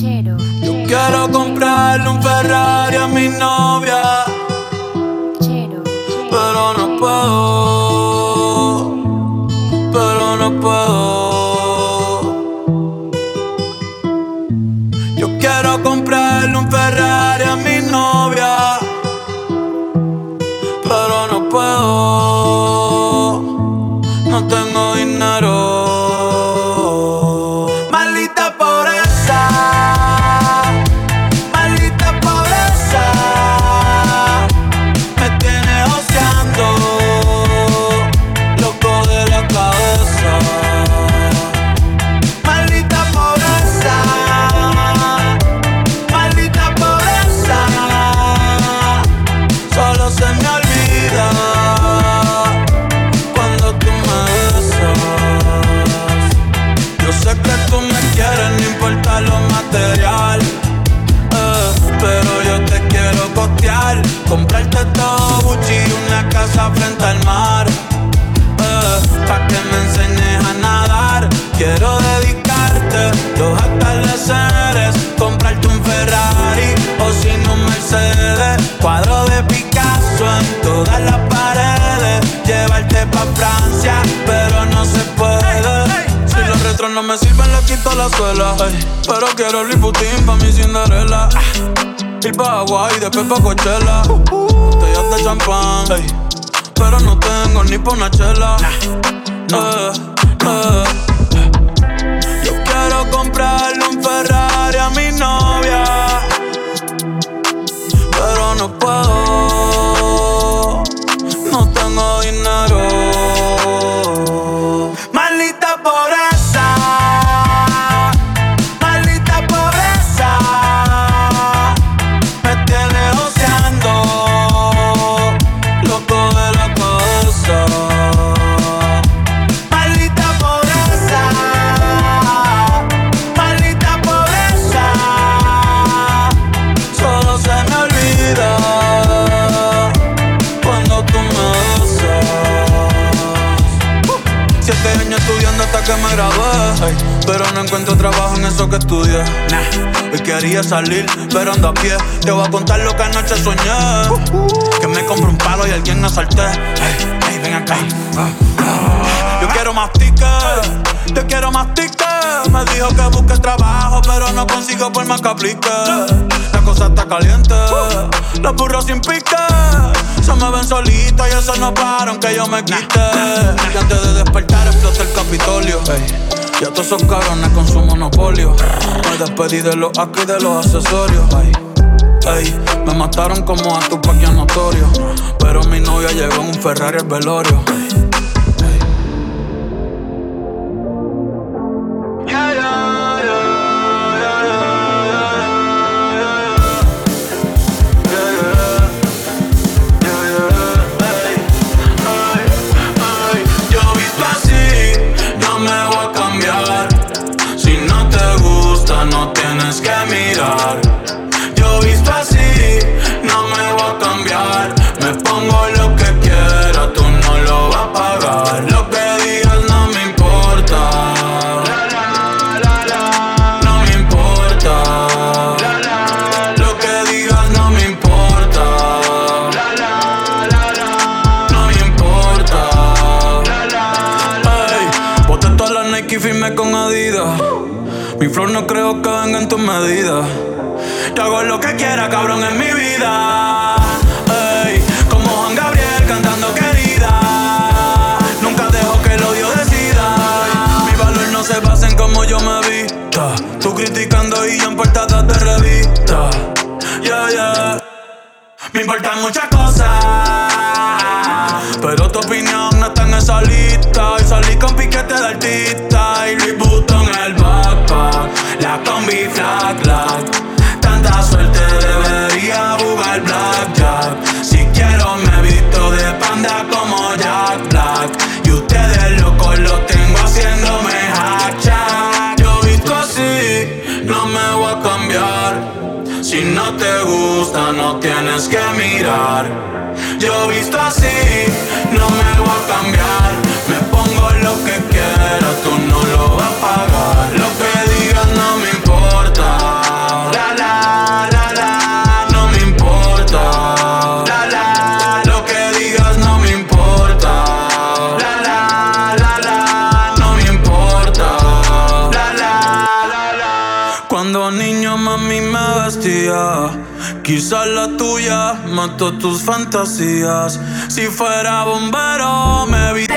Yo quiero comprarle un Ferrari a mi novia, no me sirven, le quito la suela. Ey, pero quiero Louis Vuitton pa' mi Cinderella. Ah, Ir pa' Hawaii, después pa' Coachella. Botellas de champán. ey, pero no tengo ni pa' una chela. Eh, eh. Yo quiero comprarle un Ferrari a mi novia. Eso que estudié. Hoy quería salir, pero ando a pie. Te voy a contar lo que anoche soñé. Que me compré un palo y alguien me ey, ven acá. Yo quiero más tickets, yo quiero más tickets. Me dijo que busque trabajo, pero no consigo por más que aplique. La cosa está caliente, los burros sin pique. Se me ven solitos y eso no para aunque yo me quite. Y antes de despertar explota el Capitolio. Y a todos esos cabrones con su monopolio. Me despedí de los actos y de los accesorios. Ey, ey, me mataron como a tu paquia notorio. Pero mi novia llegó en un Ferrari al velorio. Con Adidas. Mi flow no creo que venga en tus medidas. Yo hago lo que quiera, cabrón, en mi vida. Ey, como Juan Gabriel cantando querida. Nunca dejo que el odio decida. Mi valor no se basa en cómo yo me vista. Tú criticando y yo en portadas de revista. Yeah, yeah. Me importan muchas cosas. Pero tu opinión no está en esa lista. Y salí con piquete de artista. Y Louis Vuitton el backpack. La combi flag, flag. Tanta suerte debería jugar blackjack. Si quiero me visto de panda como Jack Black. Y ustedes locos lo tengo haciéndome hacha. Yo visto así, no me voy a cambiar. Si no te gusta, no tienes que mirar. Yo visto así, no me voy a cambiar pero tú no lo vas a pagar. Lo que digas no me importa. La la la la, no me importa. La la, lo que digas no me importa. La la la la, no me importa. La la la la. Cuando niño mami me vestía, quizás la tuya mató tus fantasías. Si fuera bombero me vi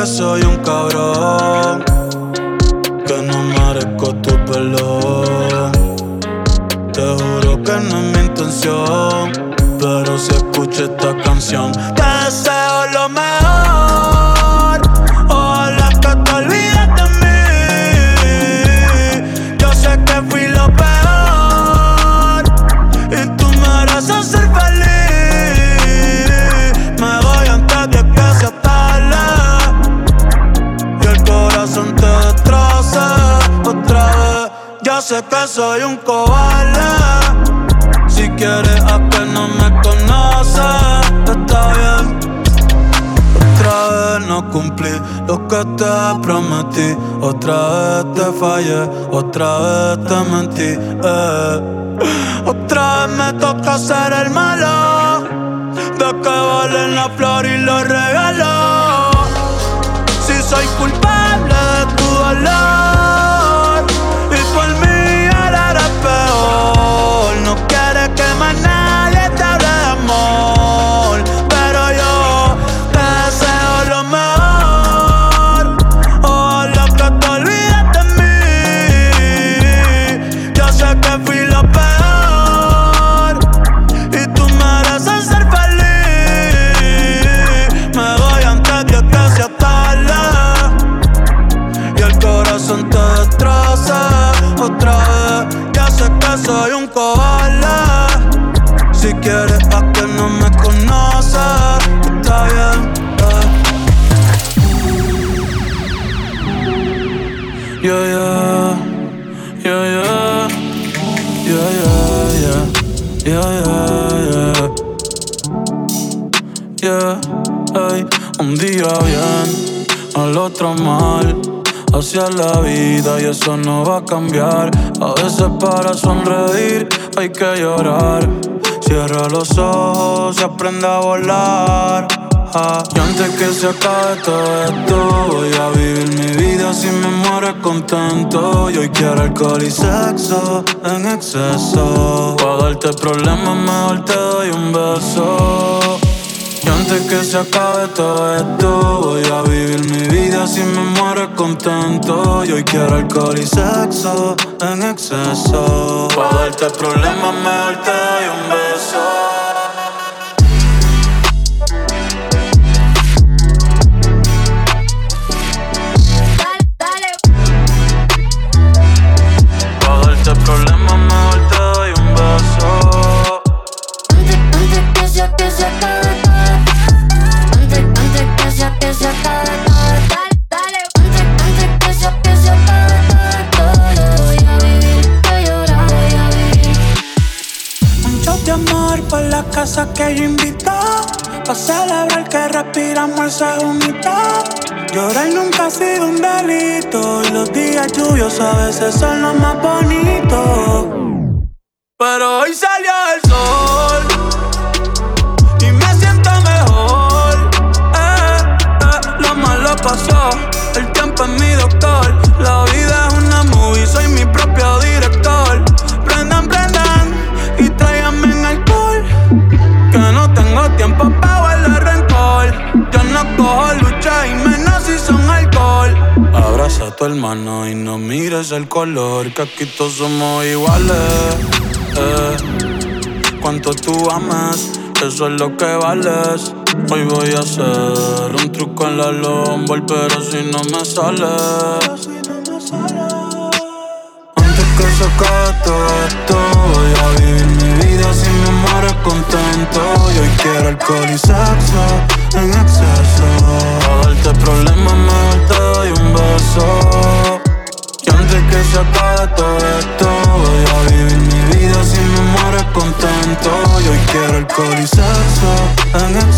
que soy un cabrón, que no merezco tu perdón. Te juro que no es mi intención, pero si escucho esta canción, Sé que soy un cobarde. Si quieres a que no me conoces, está bien. Otra vez no cumplí lo que te prometí. Otra vez te fallé, otra vez te mentí. eh. Otra vez me toca ser el malo. De que valen la flor y los regalos. Si soy culpable de tu dolor Yeah, yeah, yeah, yeah, yeah, yeah, yeah, yeah, yeah, yeah, ay, un día bien, al otro mal, hacia la vida y eso no va a cambiar. A veces para sonreír hay que llorar. Cierra los ojos y aprende a volar. Ah, y antes que se acabe todo esto, voy a vivir mi vida si me muero contento. Y hoy quiero alcohol y sexo en exceso. Para darte problemas, mejor te doy un beso. Y antes que se acabe todo esto, voy a vivir mi vida si me muero contento. Y hoy quiero alcohol y sexo en exceso. Para darte problemas, mejor te doy un beso. Casa que yo invito. Pa' celebrar que respiramos el segundito. Llorar nunca ha sido un delito. Y los días lluviosos a veces son los más bonitos. Pero hoy salió el sol. Y me siento mejor. Eh, eh, lo malo pasó. El tiempo es mi doctor. La vida es una movie, soy mi propio Abraza a tu hermano y no mires el color. Que aquí todos somos iguales. eh. Cuanto tú amas, eso es lo que vales. Hoy voy a hacer un truco en la lombar, pero si no me sale. Antes que se todo esto, voy a vivir mi vida si me muero contento. Y hoy quiero alcohol y sexo en exceso. Para darte problemas, mejor te doy un beso. Y antes que se acabe todo esto, voy a vivir mi vida si me mueres contento. Yo quiero alcohol y sexo en exceso.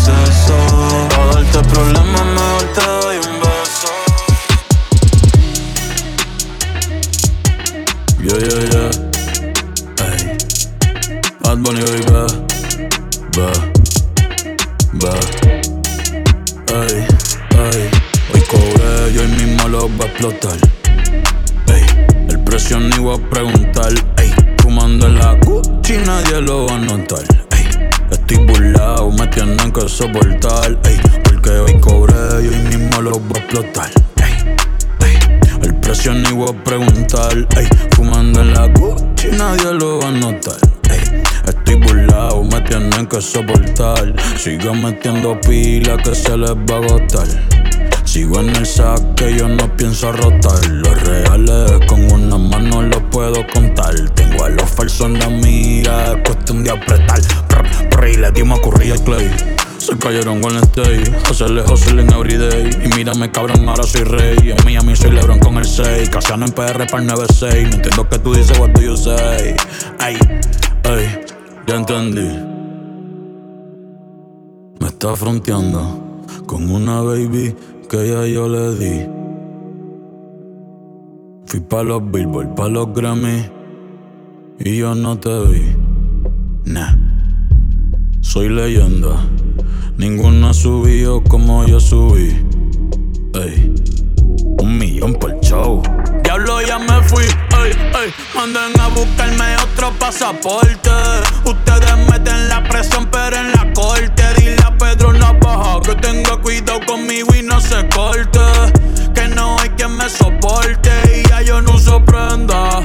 Sigo metiendo pila que se les va a agotar. Sigo en el saque, yo no pienso rotar. Los reales con una mano los puedo contar. Tengo a los falsos en la mira, es cuestión de apretar. Prr, prr, y le dimos a clay. Se cayeron con el stay, hustle en everyday. Y mírame cabrón, ahora soy rey. En Miami soy Lebron con el 6. Casiano en PR para el 96. No entiendo que tú dices, what do you say? Ay, ay, ya entendí. Está fronteando con una baby que ya yo le di. Fui pa' los Billboard, pa' los Grammy y yo no te vi. Nah, soy leyenda. Ninguno ha subido como yo subí. Ey, un millón por show. Diablo, ya me fui. Ey, ey, manden a buscarme otro pasaporte. Ustedes meten la presión, pero en la corte. Dile Pedro Navaja que tenga cuidado conmigo y no se corte. Que no hay quien me soporte y ya yo no uso prenda.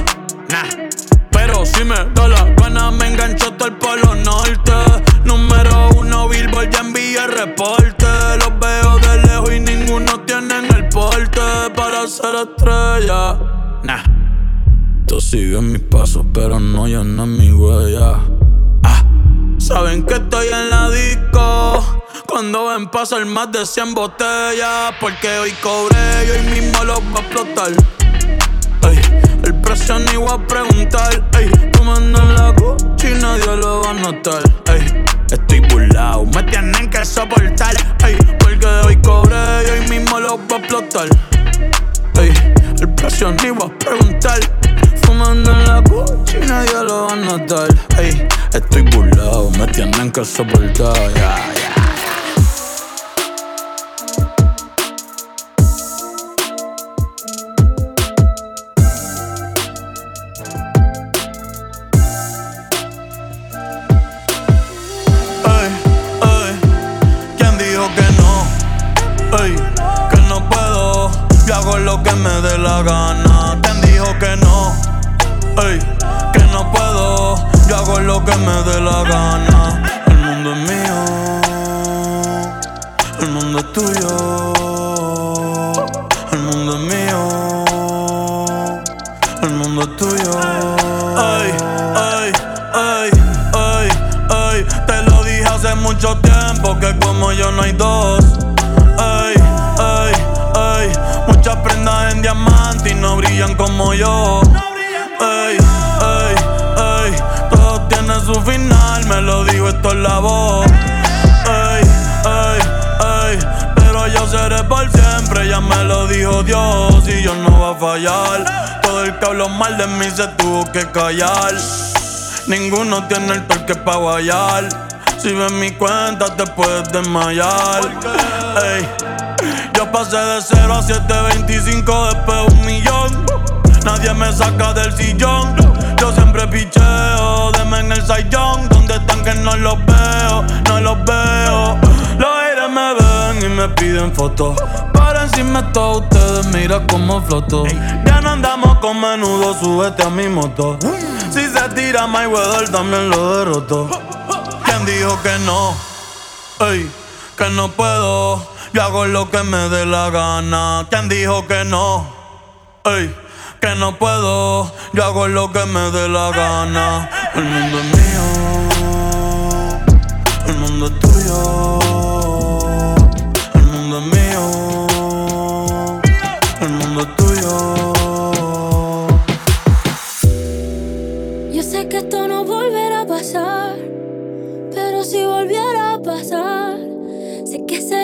Nah. Pero si me da la gana, me engancho hasta el polo norte. Número uno, Billboard, ya envié reporte. Los veo de lejos y ninguno tienen el porte para ser estrella. Nah. Tú sigues mis pasos, pero no llenas mi huella. Ah. Saben que estoy en la disco. Cuando ven pasar más de 100 botellas. Porque hoy cobré y hoy mismo los va a explotar. Ey, el precio ni voy a preguntar. Ey, tomando la Gucci nadie lo va a notar. Ey, estoy burlado, me tienen que soportar. Ey, porque hoy cobré y hoy mismo los va a explotar. Ey, el precio ni voy a preguntar. Fumando en la Gucci nadie lo va a notar. Ey, estoy burlado, me tienen que soportar. Yeah, yeah. Por siempre, ya me lo dijo Dios y yo no voy a fallar. Todo el que habló mal de mí se tuvo que callar. Ninguno tiene el torque pa' guayar. Si ves mi cuenta te puedes desmayar. Ey, yo pasé de 0 a 725, después un millón. Nadie me saca del sillón. Yo siempre picheo, deme en el sayón. Donde están que no los veo, no los veo. Me ven y me piden fotos. Para encima de todos ustedes, mira cómo floto. Ya no andamos con menudo, súbete a mi moto. Si se tira Mayweather, también lo derroto. ¿Quién dijo que no? Ey, que no puedo. Yo hago lo que me dé la gana. ¿Quién dijo que no? Ey, que no puedo. Yo hago lo que me dé la gana. El mundo es mío. El mundo es tuyo.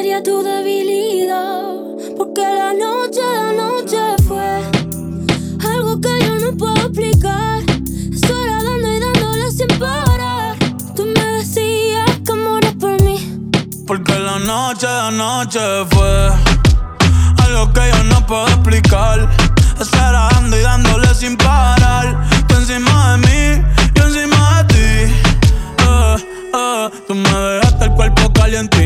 Sabía tu debilidad. Porque la noche, la noche fue algo que yo no puedo explicar. Estoy dando y dándole sin parar. Tú me decías que moras por mí. Porque la noche, la noche fue algo que yo no puedo explicar. Estar dando y dándole sin parar. Tú encima de mí, yo encima de ti. Eh, eh, tú me dejaste el cuerpo caliente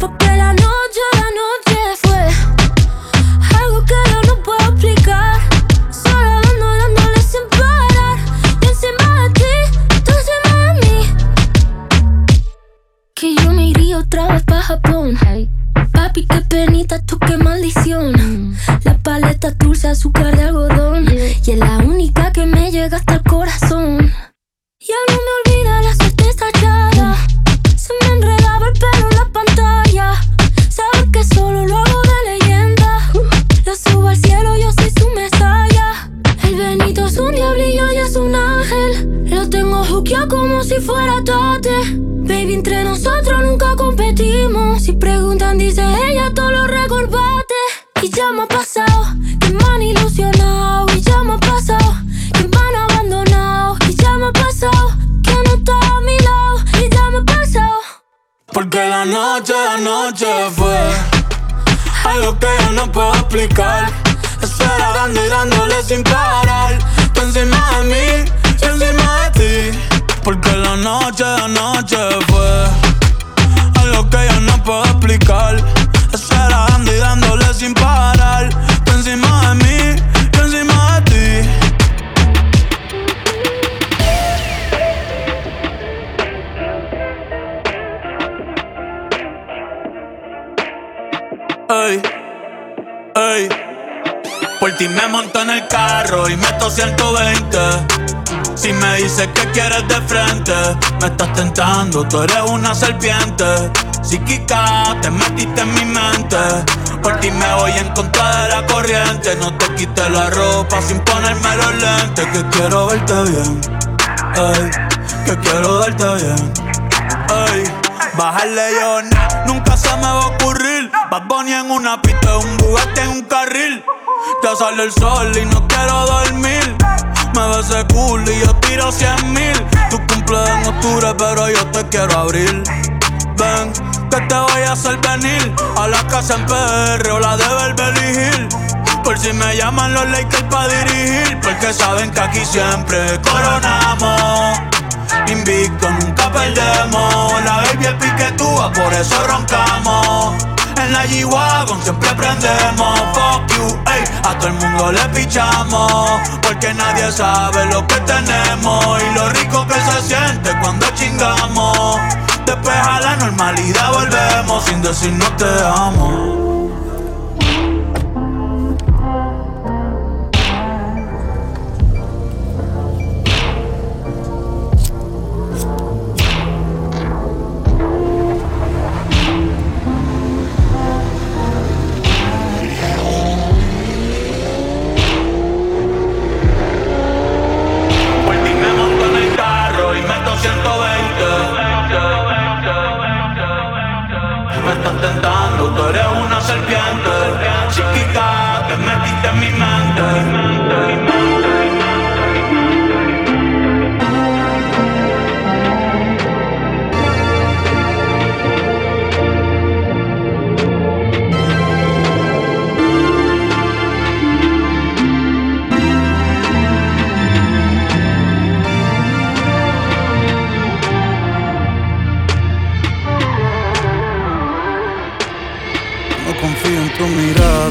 Porque la noche, la noche fue algo que yo no puedo explicar. Solo dando, dándole sin parar. Y encima de ti, tú encima de mí. Que yo me iría otra vez pa' Japón. Papi, qué penita, tú qué maldición. La paleta dulce, azúcar de algodón. Y es la única que me llega hasta el corazón. Ya no me olvida la suerte estallada. Si fuera tate. Baby, entre nosotros nunca competimos. Si preguntan, dice ella, todo lo recorbate. Y ya me ha pasado que me han ilusionado. Y ya me ha pasado que me han abandonado. Y ya me ha pasado que no está a mi lado. Y ya me ha pasado. Porque la noche, la noche fue algo que yo no puedo explicar. Esperando y dándole sin parar. Tú encima de mí, Porque la noche, la noche fue algo que yo no puedo explicar. Esperando y dándole sin parar. Tú encima de mí, encima de ti. Ey, ey. Por ti me monto en el carro y meto 120. Si me dices que quieres de frente, me estás tentando, tú eres una serpiente. Psíquica, te metiste en mi mente. Por ti me voy en contra de la corriente. No te quites la ropa sin ponerme los lentes. Que quiero verte bien, ey, que quiero verte bien. Ey, bajarle yo, nunca se me va a ocurrir. Bad Bunny en una pista, un Bugatti en un carril. Ya sale el sol y no quiero dormir. Me ese cool y yo tiro cien mil. Tu cumple en octubre, pero yo te quiero abrir. Ven, que te voy a hacer venir a la casa en PR o la de Beverly Hills. Por si me llaman los Lakers pa' dirigir, porque saben que aquí siempre coronamos. Invicto, nunca perdemos. La baby es piquetúa, por eso roncamos. En la G-Wagon siempre prendemos. Fuck you, ey, a todo el mundo le pichamos. Porque nadie sabe lo que tenemos y lo rico que se siente cuando chingamos. Después a la normalidad volvemos sin decir no te amo.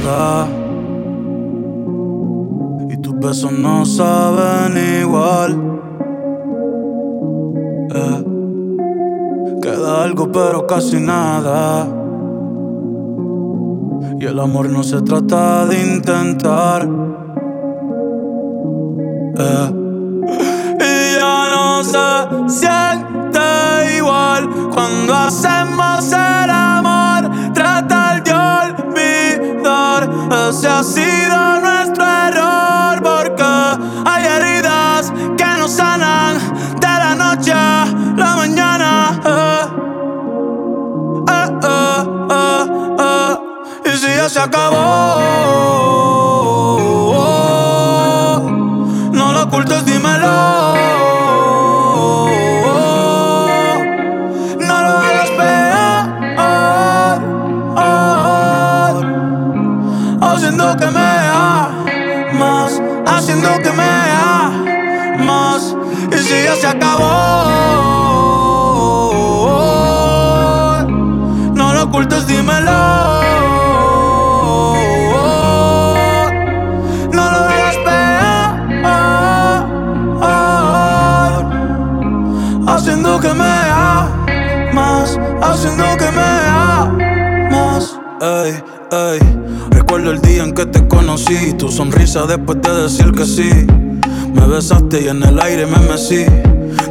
Mirada. Y tus besos no saben igual. Eh, queda algo, pero casi nada. Y el amor no se trata de intentar. Eh, y ya no se siente igual cuando hacemos el se acabó. Después de decir que sí Me besaste y en el aire me mecí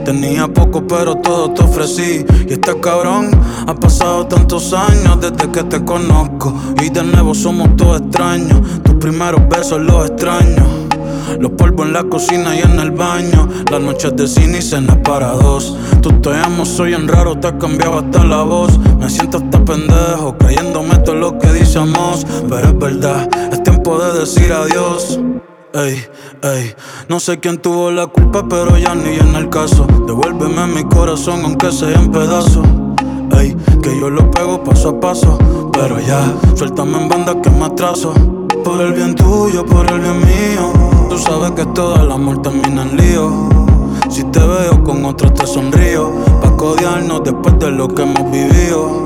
Tenía poco pero todo te ofrecí Y este cabrón ha pasado tantos años desde que te conozco Y de nuevo somos todos extraños Tus primeros besos los extraños los polvos en la cocina y en el baño. Las noches de cine y cenas para dos. Tú te amo, soy en raro, te has cambiado hasta la voz. Me siento hasta pendejo, creyéndome todo Pero es verdad, es tiempo de decir adiós. Ey, ey, no sé quién tuvo la culpa, pero ya ni en el caso. Devuélveme mi corazón, aunque sea en pedazos. Ey, que yo lo pego paso a paso. Pero ya, suéltame en banda que me atraso. Por el bien tuyo, por el bien mío. Tú sabes que todo el amor termina en lío. Si te veo con otro te sonrío. Pa' codiarnos después de lo que hemos vivido.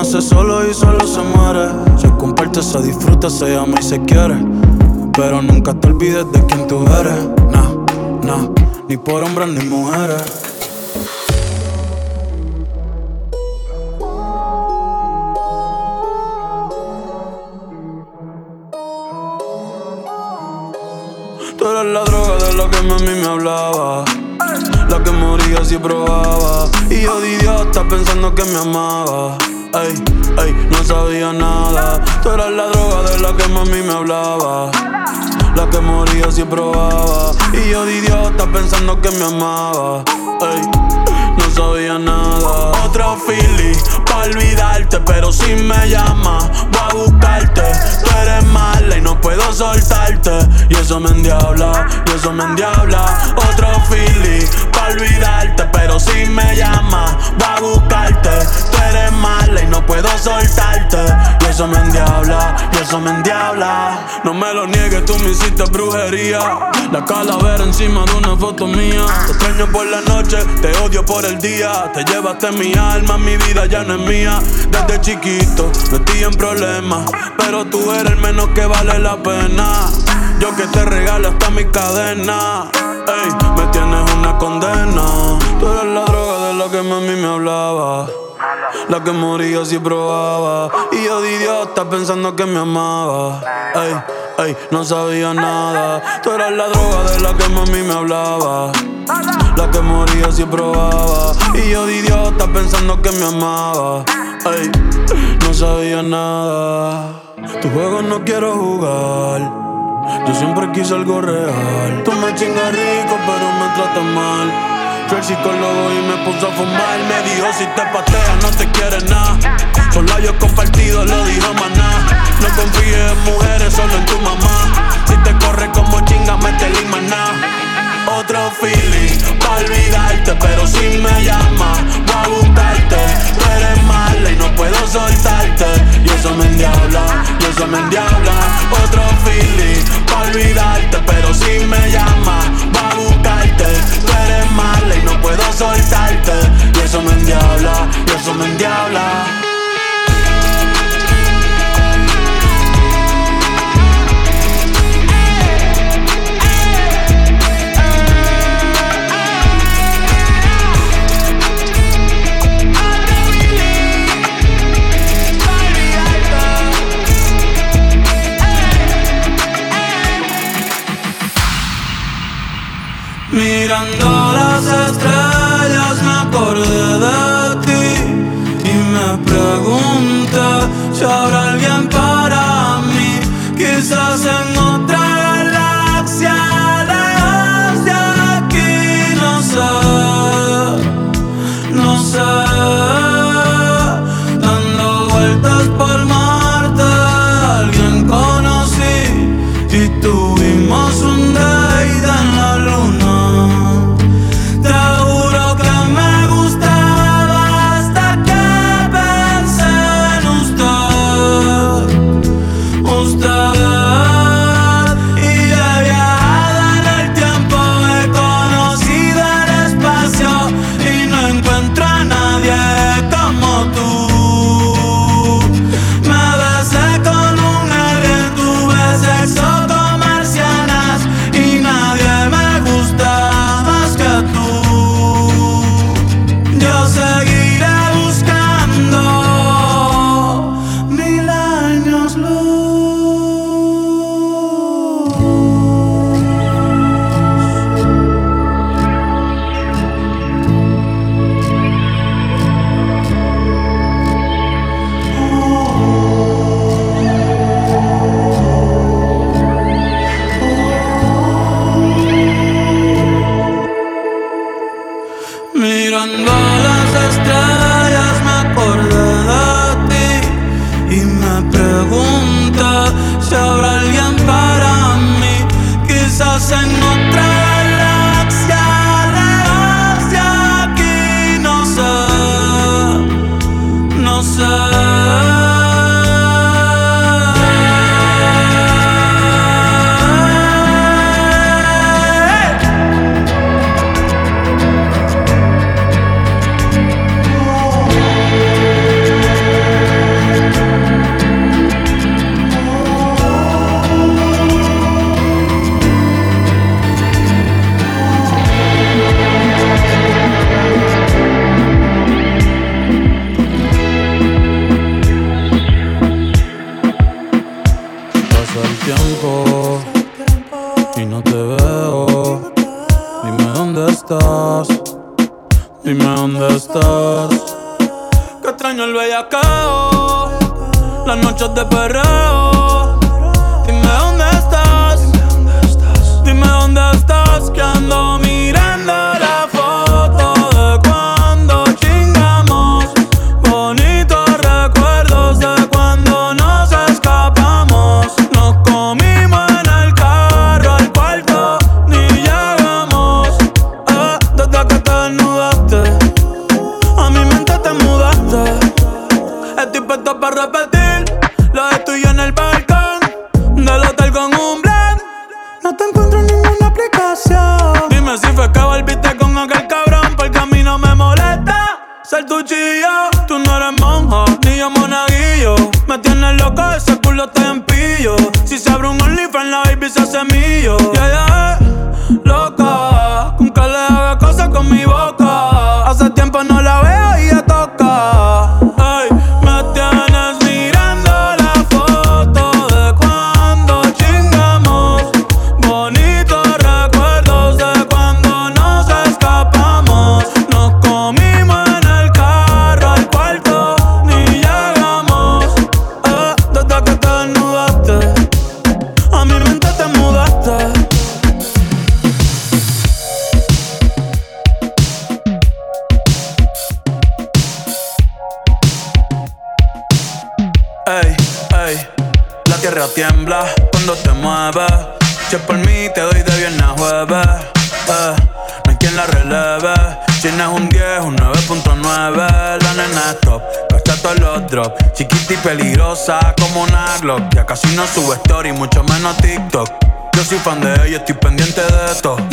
Nace solo y solo se muere. Se comparte, se disfruta, se ama y se quiere. Pero nunca te olvides de quién tú eres. Nah, nah, ni por hombres ni mujeres. Tú eras la droga de la que mami me hablaba. La que moría si probaba. Y yo de idiota pensando que me amaba. Ey, ey, no sabía nada. Tú eras la droga de la que mami me hablaba. La que moría si probaba. Y yo de idiota pensando que me amaba. Ey, no sabía nada. Otro feeling pa' olvidarte, pero si me llamas, voy a buscarte. Tú eres mala y no puedo soltarte. Y eso me endiabla, y eso me endiabla. Otro pa' olvidarte, pero si me llamas, voy a buscarte. Tú eres mala y no puedo soltarte. Y eso me endiabla, y eso me endiabla. No me lo niegues, tú me hiciste brujería. La calavera encima de una foto mía. Te extraño por la noche, te odio por el día. Te llevaste mi alma, mi vida ya no es mía. Desde chiquito metí en problemas, pero tú eres el menos que vale la pena. Yo que te regalo hasta mi cadena. Ey, me tienes una condena. Tú eres la droga de la que mami me hablaba. La que moría si probaba. Y yo de idiota pensando que me amaba. Ey, ey, no sabía nada. Tú eras la droga de la que mami me hablaba. La que moría si probaba. Y yo de idiota pensando que me amaba. Ey, no sabía nada. Tu juego no quiero jugar. Yo siempre quise algo real. Tú me chingas rico, pero me tratas mal. Fui al psicólogo y me puso a fumar. Me dijo: Si te pateas, no te quieres nada. Son labios compartidos, lo dijo maná. No confíes en mujeres, solo en tu mamá. Si te corre como chinga, métele y maná. Otro feeling, pa' olvidarte, pero si me llamas, voy a buscarte. Tú eres mala y no puedo soltarte. Y eso me endiabla, y eso me endiabla. Otro feeling, pa' olvidarte, pero si me llamas, voy a buscarte. Tú eres mala y no puedo soltarte. Y eso me endiabla, y eso me endiabla. çare Sorry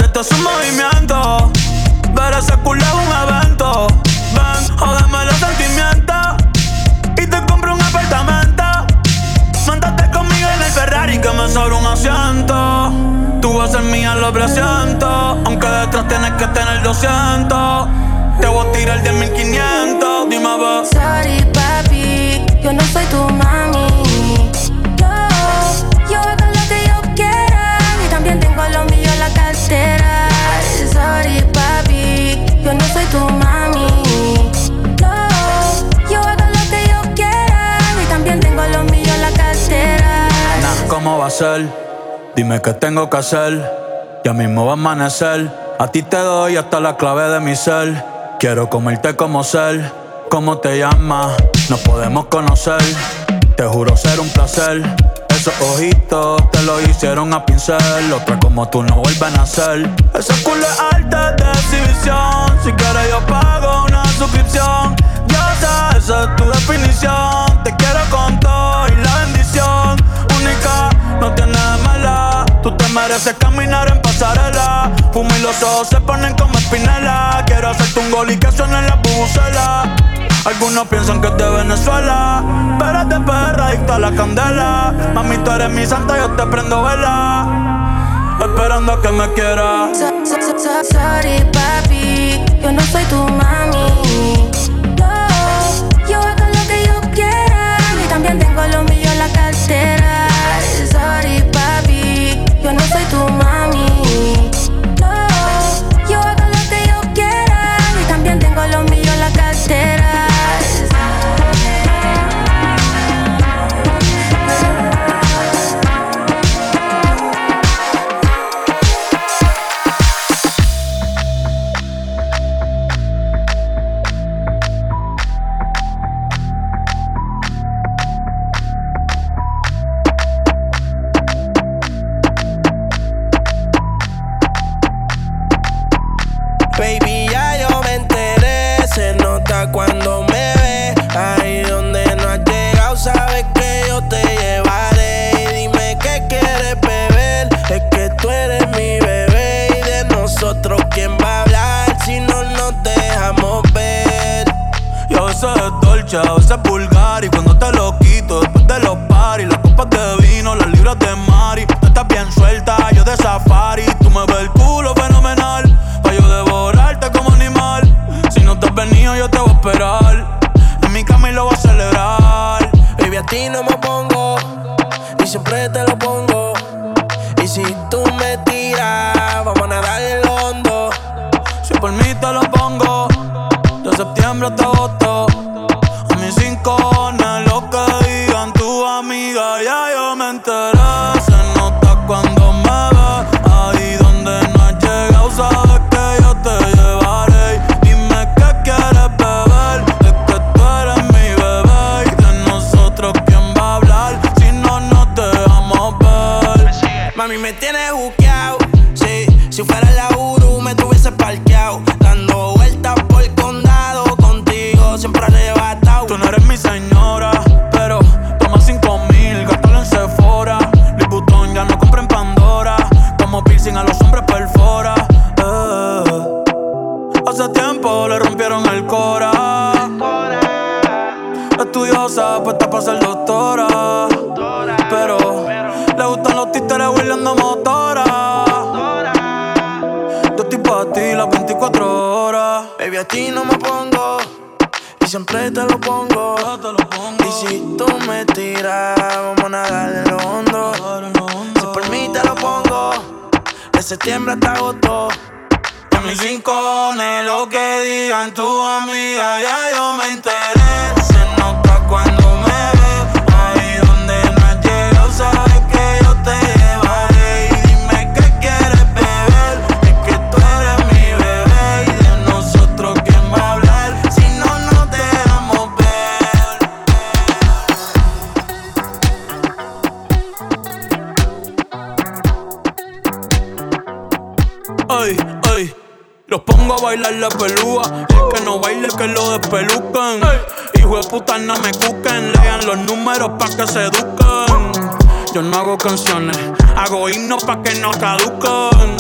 Dime qué tengo que hacer. Ya mismo va a amanecer. A ti te doy hasta la clave de mi ser. Quiero comerte como ser. ¿Cómo te llamas? Nos podemos conocer. Te juro ser un placer. Esos ojitos te lo hicieron a pincel. Otra como tú no vuelven a ser. Ese culo es alta de exhibición. Si quieres, yo pago una suscripción. Ya sabes, esa es tu definición. Te quiero con todo y la bendición. Única, no tiene mala. Tú te mereces caminar en pasarela. Fumo y los ojos se ponen como espinela. Quiero hacerte un gol y que suene la bucela. Algunos piensan que es de Venezuela, pero es de perra adicta a la candela. Mami, tú eres mi santa, yo te prendo vela. Esperando a que me quieras. Sorry, papi, yo no soy tu mami. Septiembre hasta agosto. A mis rincones, lo que digan tu amiga, ya yo me enteré. Bailar la pelúa. Que no baile, que lo despelucan. Hijo de puta, no me cuquen. Lean los números pa' que se eduquen. Yo no hago canciones, hago himnos pa' que no caduquen.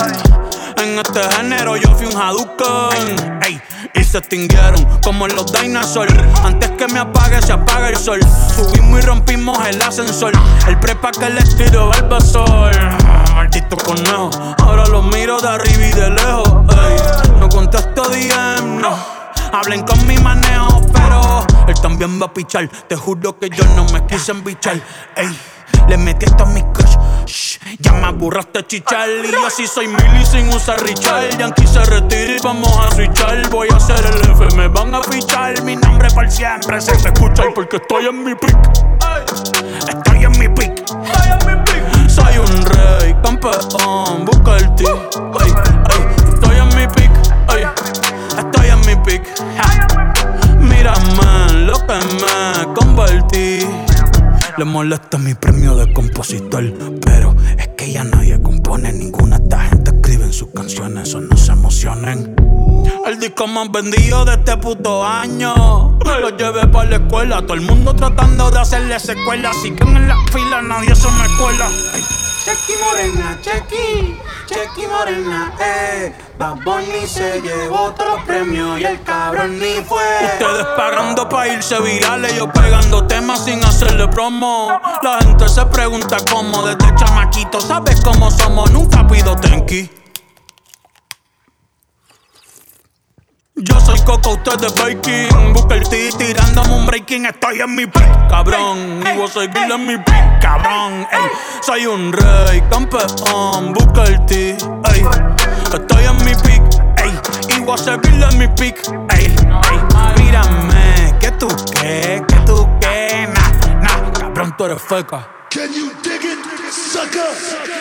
En este género yo fui un Hadouken Ey, y se extinguieron como en los dinosaurs Antes que me apague se apaga el sol Subimos y rompimos el ascensor El prepa que les tiro el basol Maldito conejo Ahora los miro de arriba y de lejos Ey, contesto DM, no Hablen con mi manejo, pero él también va a pichar. Te juro que yo no me quise embichar. Ey, le metí esto a mi crush. Shh, ya me aburraste chichar. Y así soy mili sin usar Richard. Yankee se retira y vamos a switchar. Voy a hacer el F, me van a fichar. Mi nombre por siempre se me escucha porque estoy en mi pick. Estoy en mi pick. Soy un rey, campeón, busca el ti. Ay, ay, Mírame lo que me convertí. Le molesta mi premio de compositor, pero es que ya nadie compone ninguna. Esta gente escribe en sus canciones, eso no se emocionen. El disco más vendido de este puto año. Lo llevé para la escuela, todo el mundo tratando de hacerle secuela. Así que en la fila nadie se me cuela. Ay. Chequi Morena, Chequi, Chequi Morena, eh. Bad se llevó todos los premios y el cabrón ni fue. Ustedes pagando pa' irse virales, yo pegando temas sin hacerle promo. La gente se pregunta cómo, desde chamaquito, ¿sabes cómo somos? Nunca pido tenki. Yo soy Coco, usted es Baking. Busca el T tirándome un breaking. Estoy en mi pick, cabrón. Y vos soy Bill en mi pick, cabrón. Ey, soy un rey, campeón. Busca el T, ey. Estoy en mi pick, ey. Y vos soy Bill en mi pick, ey. ey. Mírame, que tú qué, que tú qué. Nah, nah, cabrón, tú eres feca. Can you dig it, sucker?